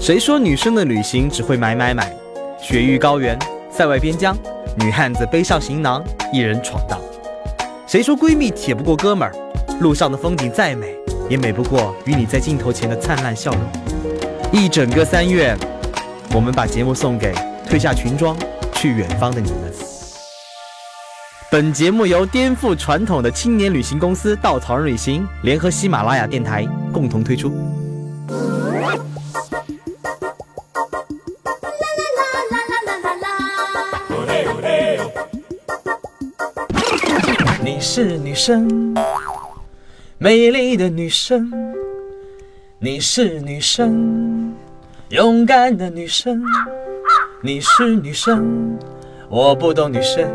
谁说女生的旅行只会买买买？雪域高原，塞外边疆，女汉子背上行囊，一人闯荡。谁说闺蜜铁不过哥们儿？路上的风景再美，也美不过与你在镜头前的灿烂笑容。一整个三月，我们把节目送给褪下裙装去远方的你们。本节目由颠覆传统的青年旅行公司稻草人旅行联合喜马拉雅电台共同推出。是女生，美丽的女生，你是女生，勇敢的女生，你是女生，我不懂女生。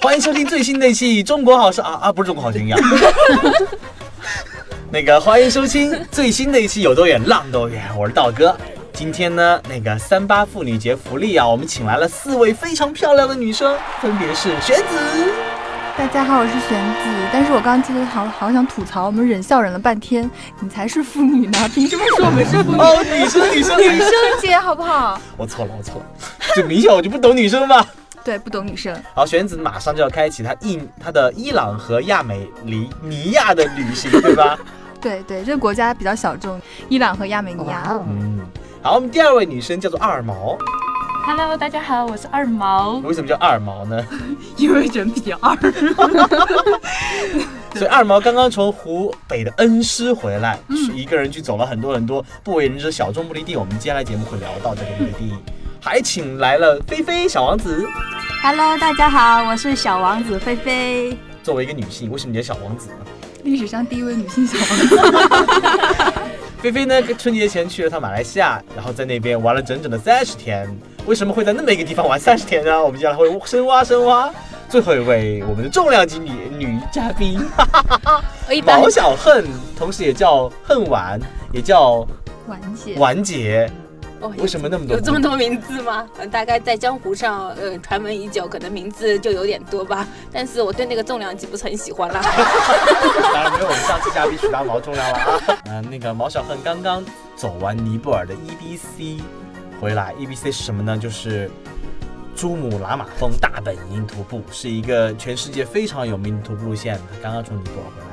欢迎收听最新的一期《中国好声》啊啊，不是《中国好声音》啊。那个欢迎收听最新的一期《有多远浪多远》，我是道哥。今天呢，那个三八妇女节福利啊，我们请来了四位非常漂亮的女生，分别是玄子。大家好，我是玄子。但是我刚刚记得好好想吐槽，我们忍笑忍了半天，你才是妇女呢，凭什么说我们是妇女？哦，女生，女生，女生节好不好？我错了，我错了，就明显我就不懂女生嘛。对，不懂女生。好，玄子马上就要开启她伊她的伊朗和亚美尼尼亚的旅行，对吧？对对，这个国家比较小众，伊朗和亚美尼亚。嗯，好，我们第二位女生叫做二毛。Hello，大家好，我是二毛，为什么叫二毛呢？因为人比较二。所以二毛刚刚从湖北的恩施回来，是一个人去走了很多很多不为人知的小众目的地。我们接下来节目会聊到这个目的地，还请来了菲菲小王子。Hello，大家好，我是小王子菲菲。作为一个女性，为什么叫小王子呢？历史上第一位女性小王子。菲菲呢，春节前去了趟马来西亚，然后在那边玩了整整的三十天。为什么会在那么一个地方玩三十天呢？我们接下来会深挖深挖。最后一位，我们的重量级女女嘉宾，哈哈哈毛小恨，同时也叫恨晚，也叫婉姐，婉姐。哦为什么那么多有这么多名字吗？呃，大概在江湖上，呃，传闻已久，可能名字就有点多吧。但是我对那个重量级不是很喜欢啦。当然没有我们上次嘉宾许大毛重量了啊。嗯、那个毛小恨刚刚走完尼泊尔的 EBC 回来，EBC 是什么呢？就是珠穆朗玛峰大本营徒步，是一个全世界非常有名的徒步路线。他刚刚从尼泊尔回来。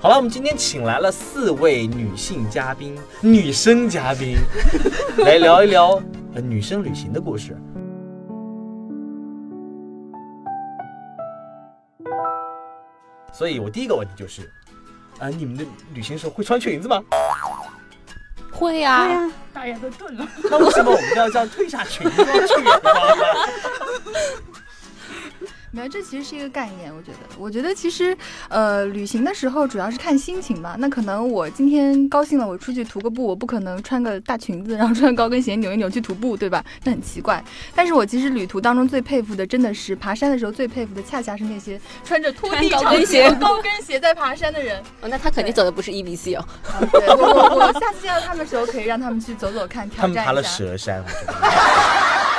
好了，我们今天请来了四位女性嘉宾，女生嘉宾，来聊一聊呃女生旅行的故事。所以我第一个问题就是，啊、你们的旅行时候会穿裙子吗？会啊，大家都顿了。那为什么我们要这样退下裙装去这其实是一个概念，我觉得。我觉得其实，呃，旅行的时候主要是看心情吧。那可能我今天高兴了，我出去徒个步，我不可能穿个大裙子，然后穿高跟鞋扭一扭去徒步，对吧？那很奇怪。但是我其实旅途当中最佩服的，真的是爬山的时候最佩服的，恰恰是那些穿着拖地穿高跟鞋高跟鞋在爬山的人。哦，那他肯定走的不是 EBC 哦。啊对我我我下次见到他们的时候，可以让他们去走走看，挑他们爬了战一下。蛇山，我觉得。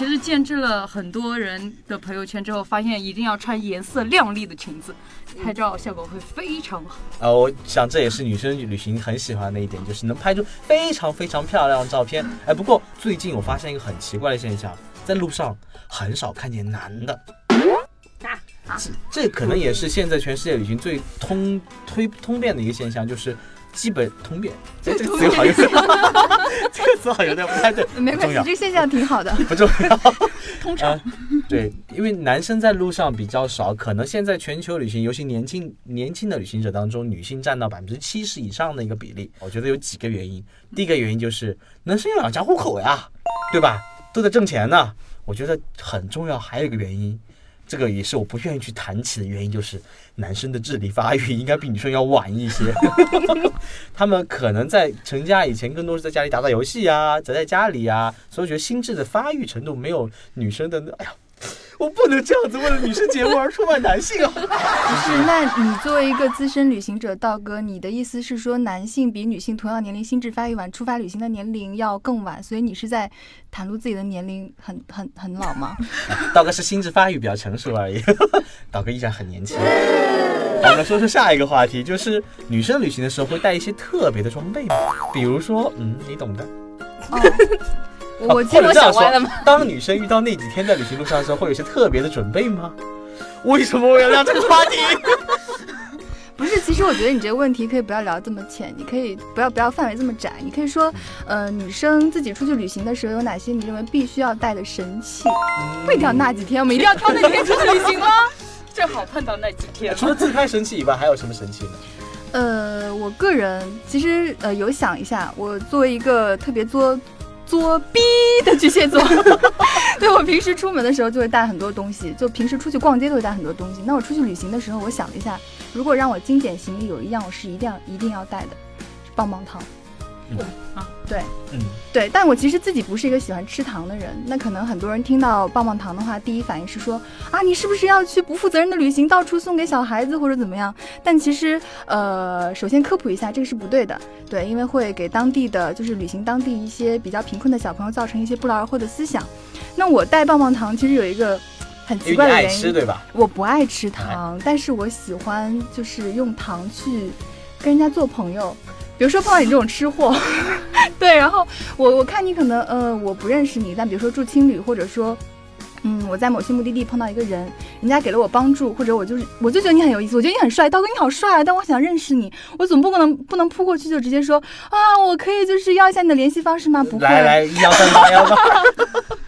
其实见证了很多人的朋友圈之后，发现一定要穿颜色亮丽的裙子，拍照效果会非常好。呃，我想这也是女生旅行很喜欢的一点，就是能拍出非常非常漂亮的照片。哎，不过最近我发现一个很奇怪的现象，在路上很少看见男的。这这可能也是现在全世界旅行最通推通便的一个现象，就是基本通便。这 这个词好像是，这个词好像有点不太对，没关系，这个现象挺好的。不重要。通常、呃对，因为男生在路上比较少，可能现在全球旅行，尤其年轻年轻的旅行者当中，女性占到百分之七十以上的一个比例。我觉得有几个原因，第一个原因就是男生要养家糊口呀，对吧？都在挣钱呢。我觉得很重要，还有一个原因，这个也是我不愿意去谈起的原因，就是男生的智力发育应该比女生要晚一些。他们可能在成家以前，更多是在家里打打游戏呀，宅在家里呀，所以我觉得心智的发育程度没有女生的，哎呀，我不能这样子为了女生节目而出卖男性啊！不是，那你作为一个资深旅行者，道哥，你的意思是说，男性比女性同样年龄心智发育晚，出发旅行的年龄要更晚，所以你是在袒露自己的年龄很 很很老吗？道哥是心智发育比较成熟而已，道哥依然很年轻。好，我们说说下一个话题，就是女生旅行的时候会带一些特别的装备吗？比如说，嗯，你懂的，哦，我 我记或者这样我想歪了吗，当女生遇到那几天在旅行路上的时候，会有一些特别的准备吗？为什么我要聊这个话题？不是，其实我觉得你这个问题可以不要聊这么浅，你可以不要不要范围这么窄，你可以说，呃，女生自己出去旅行的时候有哪些你认为必须要带的神器？不一定要那几天，我们一定要挑那几天出去旅行吗？正好碰到那几天除了自拍神器以外，还有什么神器呢？呃，我个人其实呃有想一下，我作为一个特别作作逼的巨蟹座，对我平时出门的时候就会带很多东西，就平时出去逛街都会带很多东西。那我出去旅行的时候，我想了一下，如果让我精简行李，有一样我是一定要一定要带的，棒棒糖。嗯啊对嗯，对，但我其实自己不是一个喜欢吃糖的人。那可能很多人听到棒棒糖的话，第一反应是说啊，你是不是要去不负责任的旅行，到处送给小孩子或者怎么样？但其实，呃，首先科普一下，这个是不对的。对，因为会给当地的就是旅行当地一些比较贫困的小朋友造成一些不劳而获的思想。那我带棒棒糖其实有一个很奇怪的原因，对吧？我不爱吃糖，但是我喜欢就是用糖去跟人家做朋友。比如说碰到你这种吃货，对，然后我我看你可能呃我不认识你，但比如说住青旅，或者说。嗯，我在某些目的地碰到一个人，人家给了我帮助，或者我就是我就觉得你很有意思，我觉得你很帅，刀哥你好帅啊，但我想认识你，我总不可能不能扑过去就直接说啊，我可以就是要一下你的联系方式吗？不会，来来，幺三八幺八。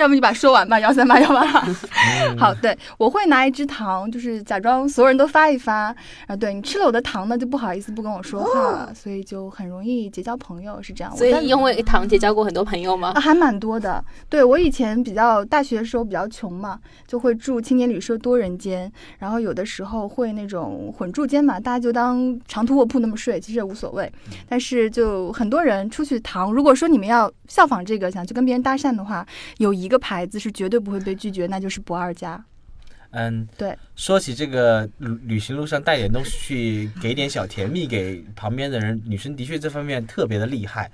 要不你把它说完吧，幺三八 幺八。嗯好，对，我会拿一支糖，就是假装所有人都发一发，啊，对你吃了我的糖呢，就不好意思不跟我说话了，所以就很容易结交朋友，是这样。所以因为糖结交过很多朋友吗啊，？还蛮多的。对我以前比较大学的时候比较穷嘛，就会住青年旅社多人间，然后有的时候会那种混住间嘛，大家就当长途卧铺那么睡，其实也无所谓。但是就很多人出去糖，如果说你们要效仿这个，想去跟别人搭讪的话，有一个牌子是绝对不会被拒绝，那就是不二家。嗯，对。说起这个旅旅行路上带点东西去给点小甜蜜给旁边的人，女生的确这方面特别的厉害。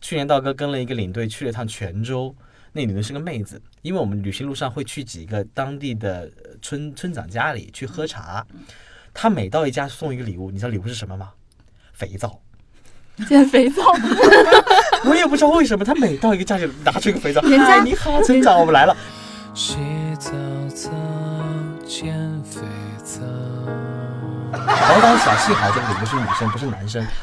去年道哥跟了一个领队去了趟泉州，那女的是个妹子，因为我们旅行路上会去几个当地的呃村村长家里去喝茶，她每到一家送一个礼物，你知道礼物是什么吗？肥皂。捡肥皂，我也不知道为什么，他每到一个家就拿出一个肥皂，人家嗨，你好，村长，我们来了。洗澡澡，减肥皂。宝岛小戏好这个礼物是女生，不是男生。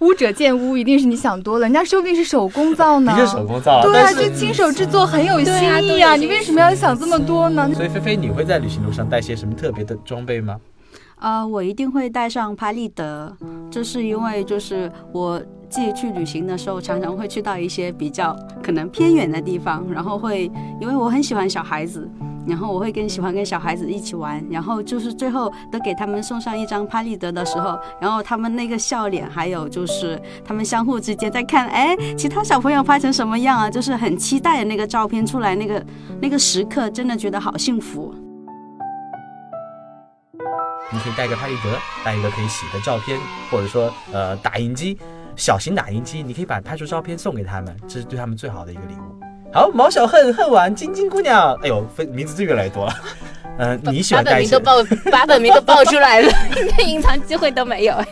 污者见污，一定是你想多了，人家说不定是手工皂呢。的确手工皂啊，对啊，就亲手制作很有心意啊！你为什么要想这么多呢？所以菲菲，你会在旅行路上带些什么特别的装备吗？啊、我一定会带上拍立得，这是因为就是我自己去旅行的时候，常常会去到一些比较可能偏远的地方，然后会因为我很喜欢小孩子，然后我会跟喜欢跟小孩子一起玩，然后就是最后都给他们送上一张拍立得的时候，然后他们那个笑脸，还有就是他们相互之间在看，哎，其他小朋友拍成什么样啊？就是很期待的那个照片出来，那个那个时刻，真的觉得好幸福。你可以带个拍立得，带一个可以洗的照片，或者说呃打印机，小型打印机，你可以把拍出照片送给他们，这是对他们最好的一个礼物。好，毛小恨恨完晶晶姑娘，哎呦，分名字就越来越多了。嗯、你喜欢带一些本名都，报，把本名都报出来了，一点隐藏机会都没有。哎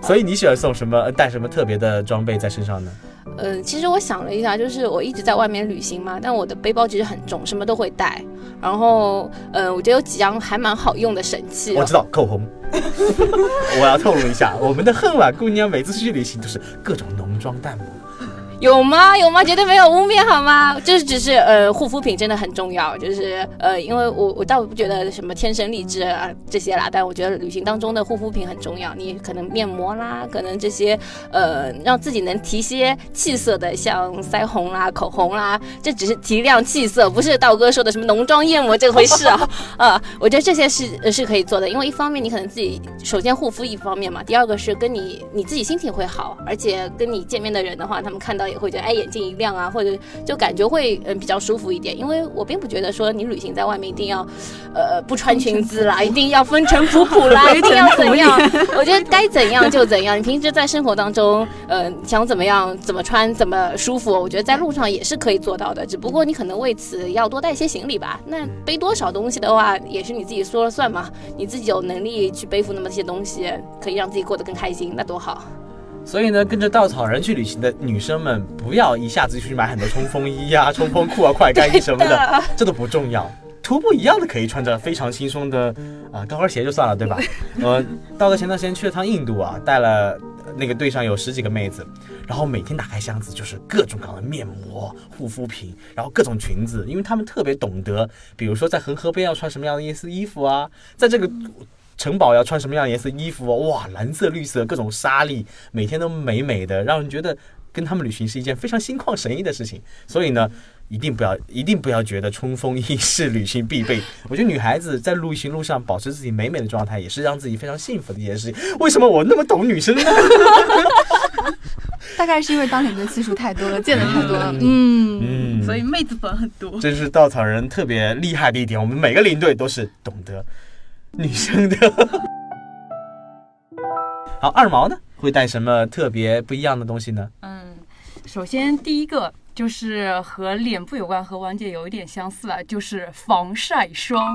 所以你喜欢送什么？呃带什么特别的装备在身上呢？嗯，其实我想了一下，就是我一直在外面旅行嘛，但我的背包其实很重，什么都会带。然后，嗯，我觉得有几样还蛮好用的神器、哦我知。道口红。我要透露一下，我们的恨晚姑娘每次出去旅行都是各种浓妆淡抹。有吗？有吗？绝对没有污蔑好吗？就是只是呃，护肤品真的很重要。就是呃，因为我我倒不觉得什么天生丽质啊这些啦，但我觉得旅行当中的护肤品很重要。你可能面膜啦，可能这些呃，让自己能提些气色的，像腮红啦、口红啦，这只是提亮气色，不是道哥说的什么浓妆艳抹这回事啊。啊，我觉得这些是呃是可以做的，因为一方面你可能自己首先护肤一方面嘛，第二个是跟你你自己心情会好，而且跟你见面的人的话，他们看到也会觉得哎眼睛一亮啊，或者就感觉会嗯比较舒服一点。因为我并不觉得说你旅行在外面一定要呃不穿裙子啦，一定要风尘仆仆啦，一定要怎样？我觉得该怎样就怎样。你平时在生活当中，呃想怎么样怎么穿怎么舒服，我觉得在路上也是可以做到的。只不过你可能为此要多带些行李吧。那背多少东西的话，也是你自己说了算嘛。你自己有能力去背负那么些东西，可以让自己过得更开心，那多好。所以呢，跟着稻草人去旅行的女生们，不要一下子就去买很多冲锋衣呀、冲锋裤啊、快干衣什么的，这都不重要。徒步一样的可以穿着非常轻松的啊高跟鞋就算了，对吧？呃，道哥前段时间去了趟印度啊，带了呃那个队上有十几个妹子，然后每天打开箱子就是各种各样的面膜、护肤品，然后各种裙子，因为他们特别懂得，比如说在恒河边要穿什么样的颜色衣服啊，在这个城堡要穿什么样的颜色衣服哦，哇，蓝色、绿色各种沙粒，每天都美美的，让人觉得跟他们旅行是一件非常心旷神怡的事情。所以呢，一定不要一定不要觉得冲锋衣是旅行必备。我觉得女孩子在旅行路上保持自己美美的状态，也是让自己非常幸福的一件事情。为什么我那么懂女生呢？大概是因为当领队次数太多了，见的太多了。嗯，嗯，所以妹子粉很多。这是稻草人特别厉害的一点。我们每个领队都是懂得女生的。好，二毛呢会带什么特别不一样的东西呢？嗯，首先第一个就是和脸部有关，和王姐有一点相似啊，就是防晒霜。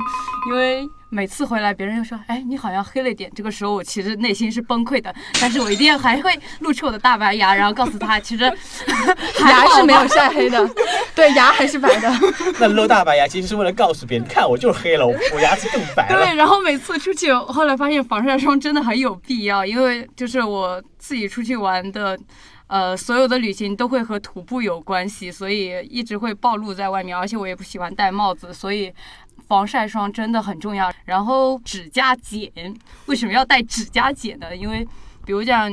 因为每次回来，别人又说：“哎，你好像黑了点。”这个时候我其实内心是崩溃的，但是我一定还会露出我的大白牙，然后告诉他，其实 还牙是没有晒黑的，对，牙还是白的。那露大白牙其实是为了告诉别人，看我就是黑了，我我牙齿更白了。对，然后每次出去，后来发现防晒霜真的很有必要，因为就是我自己出去玩的，呃，所有的旅行都会和徒步有关系，所以一直会暴露在外面，而且我也不喜欢戴帽子，所以防晒霜真的很重要。然后指甲剪，为什么要带指甲剪呢？因为比如讲，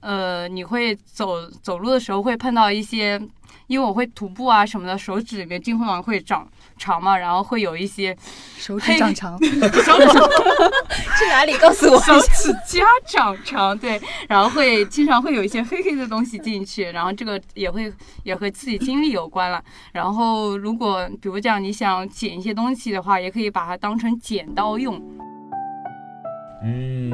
呃，你会走走路的时候会碰到一些。因为我会徒步啊什么的，手指里面金灰王会长长嘛，然后会有一些手指长长，手指 去哪里？告诉我手指甲长长，对，然后会经常会有一些黑黑的东西进去，然后这个也会也和自己经历有关了。然后如果比如讲你想剪一些东西的话，也可以把它当成剪刀用。嗯，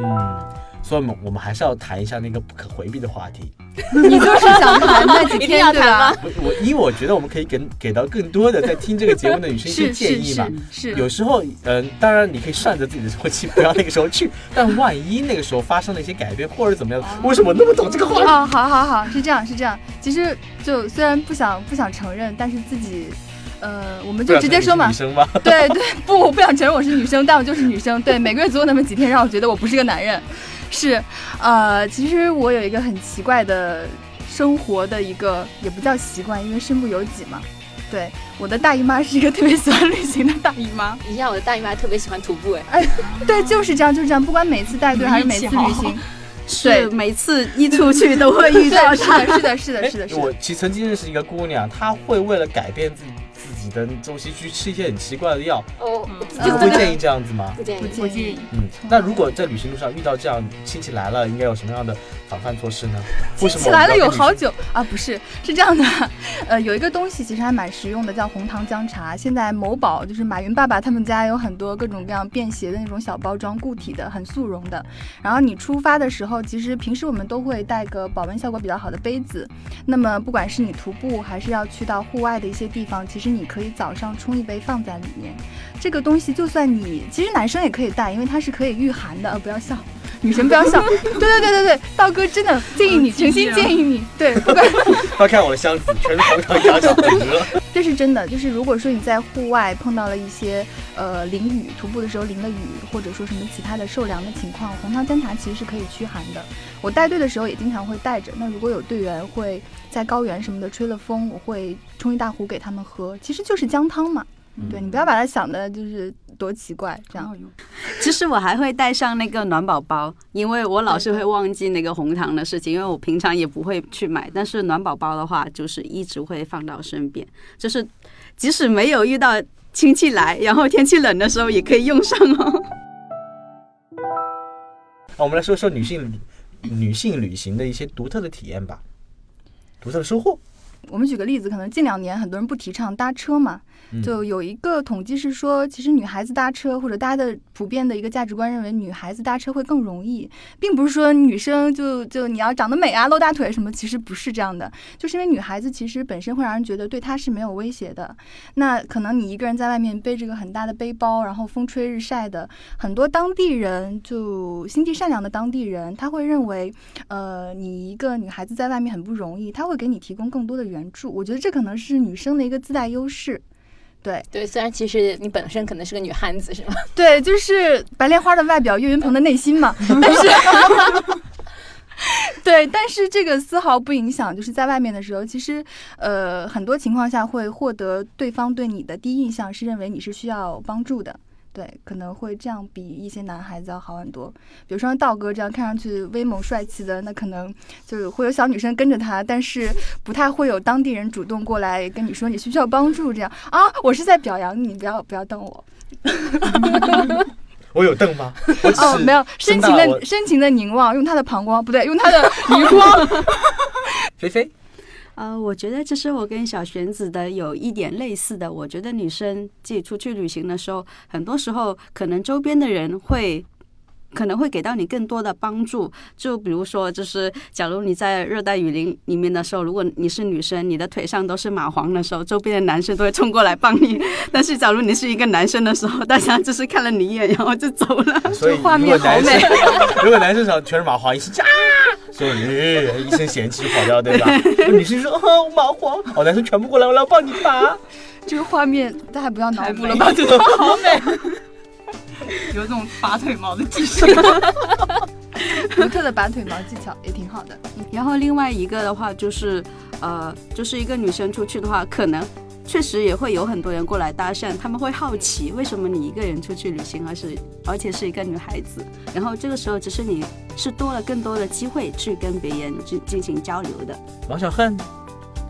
所以我们我们还是要谈一下那个不可回避的话题。你就是想谈那几天对吧谈吗？？我我因为我觉得我们可以给给到更多的在听这个节目的女生一些建议嘛。是是，有时候，嗯、当然你可以算着自己的周期，不要那个时候去。但万一那个时候发生了一些改变，或者怎么样，为什么那么懂这个话题？哦，好好好，是这样是这样。其实就虽然不想不想承认，但是自己，呃，我们就直接说嘛女。生吗？对对，不，我不想承认我是女生，但我就是女生。对，每个月总有那么几天让我觉得我不是个男人。是，呃，其实我有一个很奇怪的生活的一个，也不叫习惯，因为身不由己嘛。对，我的大姨妈是一个特别喜欢旅行的大姨妈。你像我的大姨妈特别喜欢徒步，哎，对，就是这样，就是这样。不管每次带队还是每次旅行，是每次一出去都会遇到，是。的，是的，是的，是的，是我。其曾经认识一个姑娘，她会为了改变自己自己的周期去吃一些很奇怪的药。哦，你嗯会建议这样子吗？不建议不。建议嗯，那如果在旅行路上遇到这样亲戚来了，应该有什么样的防范措施呢？为什么起来了有好久啊，不是，是这样的，呃，有一个东西其实还蛮实用的，叫红糖姜茶。现在某宝就是马云爸爸他们家有很多各种各样便携的那种小包装，固体的，很速溶的。然后你出发的时候，其实平时我们都会带个保温效果比较好的杯子。那么不管是你徒步还是要去到户外的一些地方，其实你可以早上冲一杯放在里面。这个东西就算你，其实男生也可以带，因为它是可以御寒的。呃，不要笑。女生不要笑，对对对对对，道哥真的建议你，诚心建议你，对，不管快看我的箱子，全是红糖姜茶。这是真的，就是如果说你在户外碰到了一些呃淋雨，徒步的时候淋了雨，或者说什么其他的受凉的情况，红糖姜茶其实是可以驱寒的。我带队的时候也经常会带着。那如果有队员会在高原什么的吹了风，我会冲一大壶给他们喝，其实就是姜汤嘛。对你不要把它想的就是多奇怪这样。其实我还会带上那个暖宝宝，因为我老是会忘记那个红糖的事情，因为我平常也不会去买。但是暖宝宝的话，就是一直会放到身边，就是即使没有遇到亲戚来，然后天气冷的时候也可以用上哦。我们来说说女性女性旅行的一些独特的体验吧，独特的收获。我们举个例子，可能近两年很多人不提倡搭车嘛，嗯。就有一个统计是说，其实女孩子搭车或者大家的普遍的一个价值观认为女孩子搭车会更容易，并不是说女生就就你要长得美啊、露大腿什么，其实不是这样的，就是因为女孩子其实本身会让人觉得对她是没有威胁的。那可能你一个人在外面背着个很大的背包，然后风吹日晒的，很多当地人就心地善良的当地人，他会认为，呃，你一个女孩子在外面很不容易，他会给你提供更多的援助。我觉得这可能是女生的一个自带优势。对对，虽然其实你本身可能是个女汉子，是吗？对，就是白莲花的外表，岳云鹏的内心嘛。但是，对，但是这个丝毫不影响，就是在外面的时候，其实呃很多情况下会获得对方对你的第一印象是认为你是需要帮助的。对，可能会这样比一些男孩子要好很多。比如说像道哥这样看上去威猛帅气的，那可能就是会有小女生跟着他，但是不太会有当地人主动过来跟你说你需不需要帮助这样啊。我是在表扬你，不要不要瞪我。我有瞪吗？哦，没有，深情的深情的凝望，用他的膀胱，不对，用他的余光。菲菲，呃，我觉得这是我跟小玄子的有一点类似的。我觉得女生自己出去旅行的时候，很多时候可能周边的人会。可能会给到你更多的帮助，就比如说，就是假如你在热带雨林里面的时候，如果你是女生，你的腿上都是蚂蟥的时候，周边的男生都会冲过来帮你。但是假如你是一个男生的时候，大家就是看了你一眼，然后就走了。所以画面好美 如果男生手全是蚂蟥，一声啊，所有人呃一声嫌弃就跑掉，对吧？女生说哦蚂蟥，哦男生全部过来，我来帮你拔。这 个画面大家不要脑补了吧？这个好美，有这种拔腿毛的技术。独特的拔腿毛技巧也挺好的。然后另外一个的话就是，呃，就是一个女生出去的话，可能确实也会有很多人过来搭讪，他们会好奇为什么你一个人出去旅行，而是而且是一个女孩子。然后这个时候，只是你是多了更多的机会去跟别人去进行交流的。王小恨，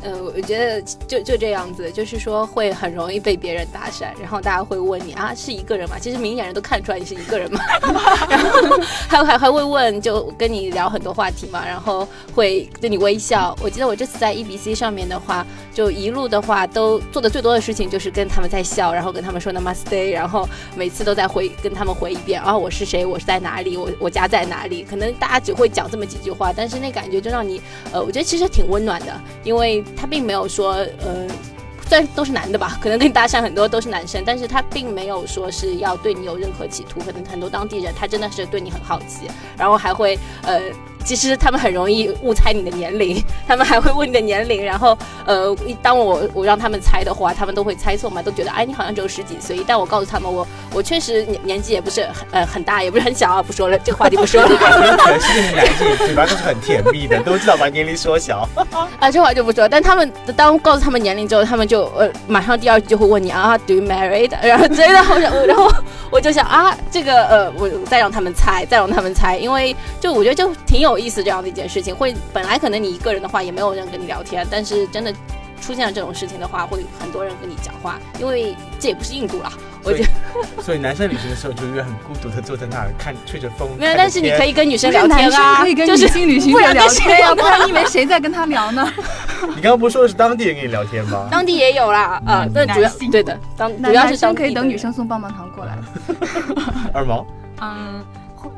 呃，我觉得就就这样子，就是说会很容易被别人搭讪，然后大家会问你啊，是一个人吗？其实明眼人都看出来你是一个人嘛，然后还还还会问，就跟你聊很多话题嘛，然后会对你微笑。我记得我这次在 EBC 上面的话，就一路的话都做的最多的事情就是跟他们在笑，然后跟他们说 Namaste，然后每次都在回跟他们回一遍啊，我是谁，我是在哪里，我我家在哪里。可能大家只会讲这么几句话，但是那感觉就让你呃，我觉得其实挺温暖的，因为他并没有说呃。虽然都是男的吧，可能跟你搭讪很多都是男生，但是他并没有说是要对你有任何企图，可能很多当地人他真的是对你很好奇，然后还会呃，其实他们很容易误猜你的年龄，他们还会问你的年龄，然后呃，一当我我让他们猜的话，他们都会猜错嘛，都觉得哎你好像只有十几岁，但我告诉他们我我确实年年纪也不是很呃很大，也不是很小啊，不说了，这个话题不说了。全世界的男性嘴巴都是很甜蜜的，都知道把年龄缩小。啊，这话就不说。但他们当告诉他们年龄之后，他们就呃马上第二句就会问你啊，Do you married？然后真的，好想，然后我就想啊，这个呃，我再让他们猜，再让他们猜，因为就我觉得就挺有意思这样的一件事情。会本来可能你一个人的话也没有人跟你聊天，但是真的出现了这种事情的话，会很多人跟你讲话，因为这也不是印度啦，我觉得所以男生旅行的时候就永远很孤独的坐在那儿看吹着风。没有，但是你可以，跟女生聊天啊，可以跟女就是性旅行者聊天呀，聊不然你以为谁在跟他聊呢？你刚刚不是说的是当地人跟你聊天吗？当地也有啦，啊，但主要对的，当主要是男生可以当地等女生送棒棒糖过来。二毛，嗯，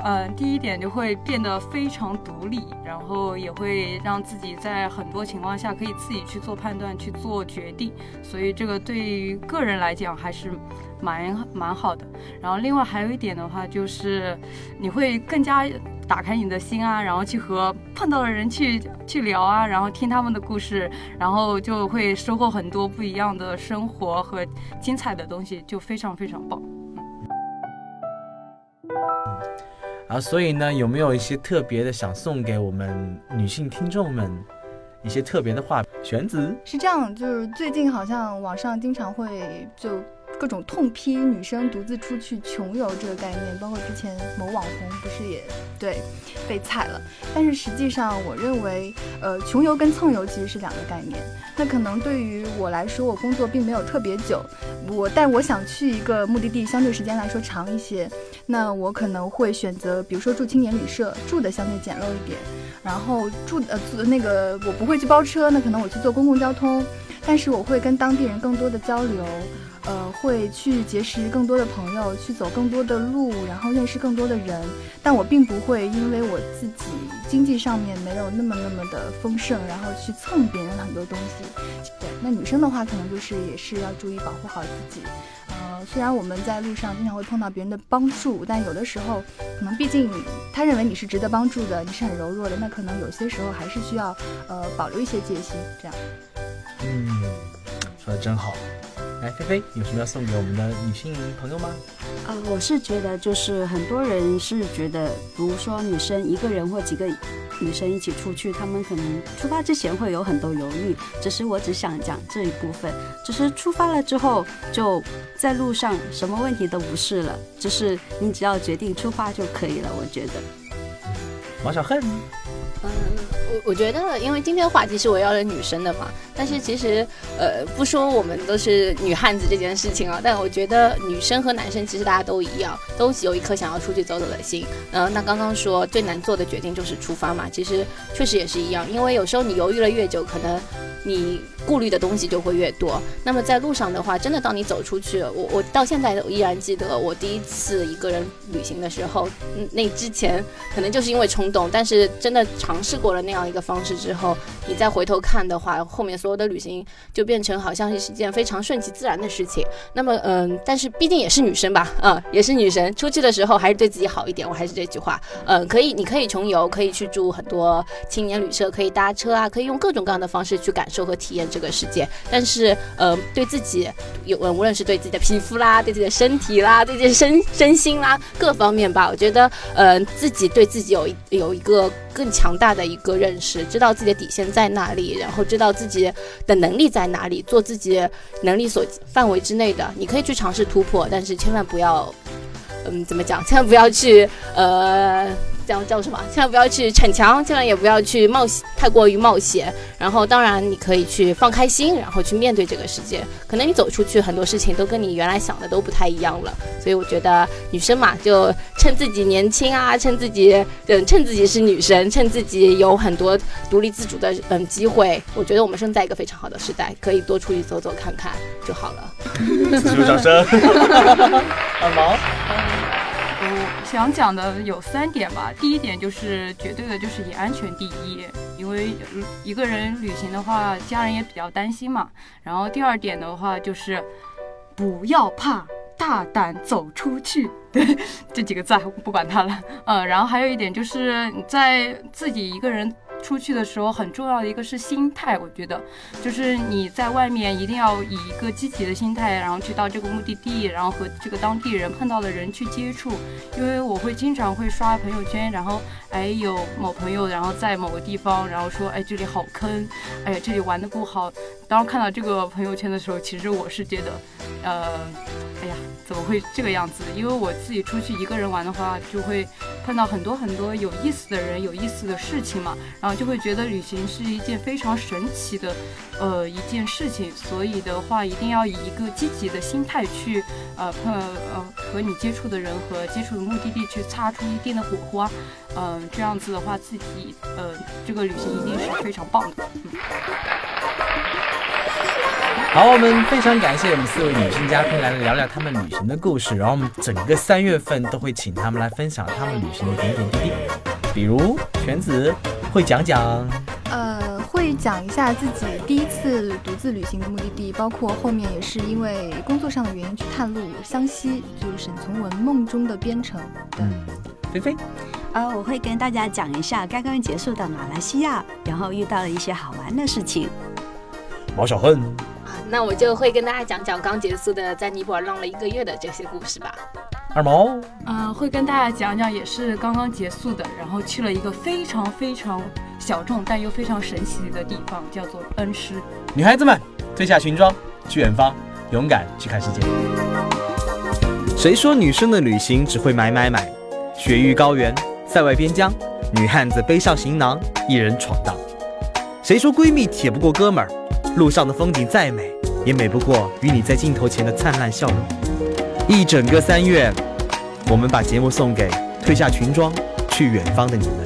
会呃，第一点就会变得非常独立，然后也会让自己在很多情况下可以自己去做判断、去做决定，所以这个对于个人来讲还是蛮蛮好的。然后另外还有一点的话，就是你会更加打开你的心啊，然后去和碰到的人去去聊啊，然后听他们的故事，然后就会收获很多不一样的生活和精彩的东西，就非常非常棒。啊，所以呢，有没有一些特别的想送给我们女性听众们一些特别的话？玄子，是这样，就是最近好像网上经常会就各种痛批女生独自出去穷游这个概念，包括之前某网红不是也对被踩了。但是实际上，我认为，呃，穷游跟蹭游其实是两个概念。那可能对于我来说，我工作并没有特别久，我但我想去一个目的地，相对时间来说长一些，那我可能会选择，比如说住青年旅社，住的相对简陋一点。然后住呃住那个我不会去包车，那可能我去坐公共交通，但是我会跟当地人更多的交流，呃，会去结识更多的朋友，去走更多的路，然后认识更多的人。但我并不会因为我自己经济上面没有那么那么的丰盛，然后去蹭别人很多东西。对，那女生的话，可能就是也是要注意保护好自己。呃，虽然我们在路上经常会碰到别人的帮助，但有的时候，可能毕竟他认为你是值得帮助的，你是很柔弱的，那可能有些时候还是需要呃保留一些戒心。这样，嗯，说的真好。来，菲菲有什么要送给我们的女性朋友吗？啊、我是觉得就是很多人是觉得，比如说女生一个人或几个女生一起出去，她们可能出发之前会有很多犹豫。只是我只想讲这一部分，只是出发了之后，就在路上什么问题都不是了，就是你只要决定出发就可以了。我觉得。王小恨，嗯，我觉得，因为今天的话题是围绕着女生的嘛，但是其实，呃，不说我们都是女汉子这件事情啊，但我觉得女生和男生其实大家都一样，都有一颗想要出去走走的心。嗯，那刚刚说最难做的决定就是出发嘛，其实确实也是一样，因为有时候你犹豫了越久，可能你顾虑的东西就会越多。那么在路上的话，真的当你走出去，我我到现在都依然记得我第一次一个人旅行的时候，那之前可能就是因为冲动，但是真的尝试过了那样一个方式之后，你再回头看的话，后面所有的旅行就变成好像是一件非常顺其自然的事情。那么，嗯，但是毕竟也是女生吧，嗯，也是女生，出去的时候还是对自己好一点。我还是这句话，嗯，可以，你可以穷游，可以去住很多青年旅社，可以搭车啊，可以用各种各样的方式去感受和体验这个世界。但是，呃，对自己有，无论是对自己的皮肤啦，对自己的身体啦，对自己的身身心啦，各方面吧，我觉得，呃，自己对自己有一有一个更强大的一个认识，知道自己的底线在哪里，然后知道自己的能力在哪里，做自己能力所范围之内的，你可以去尝试突破，但是千万不要，嗯，怎么讲？千万不要去，呃。叫叫什么？千万不要去逞强，千万也不要去冒险，太过于冒险。然后，当然你可以去放开心，然后去面对这个世界。可能你走出去，很多事情都跟你原来想的都不太一样了。所以我觉得女生嘛，就趁自己年轻啊，趁自己嗯，趁自己是女生，趁自己有很多独立自主的嗯机会。我觉得我们生在一个非常好的时代，可以多出去走走看看就好了。此处掌声。二毛，我想讲的有三点吧。第一点就是绝对的，就是以安全第一，因为一个人旅行的话，家人也比较担心嘛。然后第二点的话就是不要怕，大胆走出去。对，这几个字啊不管它了。嗯，然后还有一点就是你在自己一个人。出去的时候很重要的一个是心态，我觉得就是你在外面一定要以一个积极的心态，然后去到这个目的地，然后和这个当地人碰到的人去接触。因为我会经常会刷朋友圈，然后哎有某朋友然后在某个地方，然后说哎这里好坑，哎呀这里玩的不好。当看到这个朋友圈的时候，其实我是觉得，呃，哎呀怎么会这个样子？因为我自己出去一个人玩的话，就会碰到很多很多有意思的人、有意思的事情嘛，然后就会觉得旅行是一件非常神奇的，呃一件事情。所以的话，一定要以一个积极的心态去，呃碰呃和你接触的人和接触的目的地去擦出一定的火花，嗯、这样子的话，自己呃这个旅行一定是非常棒的。嗯好，我们非常感谢我们四位女性嘉宾来聊聊她们旅行的故事，然后我们整个三月份都会请她们来分享她们旅行的点点滴滴，比如全子会讲讲，呃，会讲一下自己第一次独自旅行的目的地，包括后面也是因为工作上的原因去探路湘西，就是沈从文梦中的边城。对，嗯，菲菲，呃，我会跟大家讲一下刚刚结束的马来西亚，然后遇到了一些好玩的事情。毛小恨，啊，那我就会跟大家讲讲刚结束的在尼泊尔浪了一个月的这些故事吧。二毛，嗯，会跟大家讲讲，也是刚刚结束的，然后去了一个非常非常小众但又非常神奇的地方，叫做恩施。女孩子们褪下裙装，去远方，勇敢去看世界。谁说女生的旅行只会买买买？雪域高原，塞外边疆，女汉子背上行囊，一人闯荡。谁说闺蜜铁不过哥们儿？路上的风景再美，也美不过与你在镜头前的灿烂笑容。一整个三月，我们把节目送给褪下裙装去远方的你们。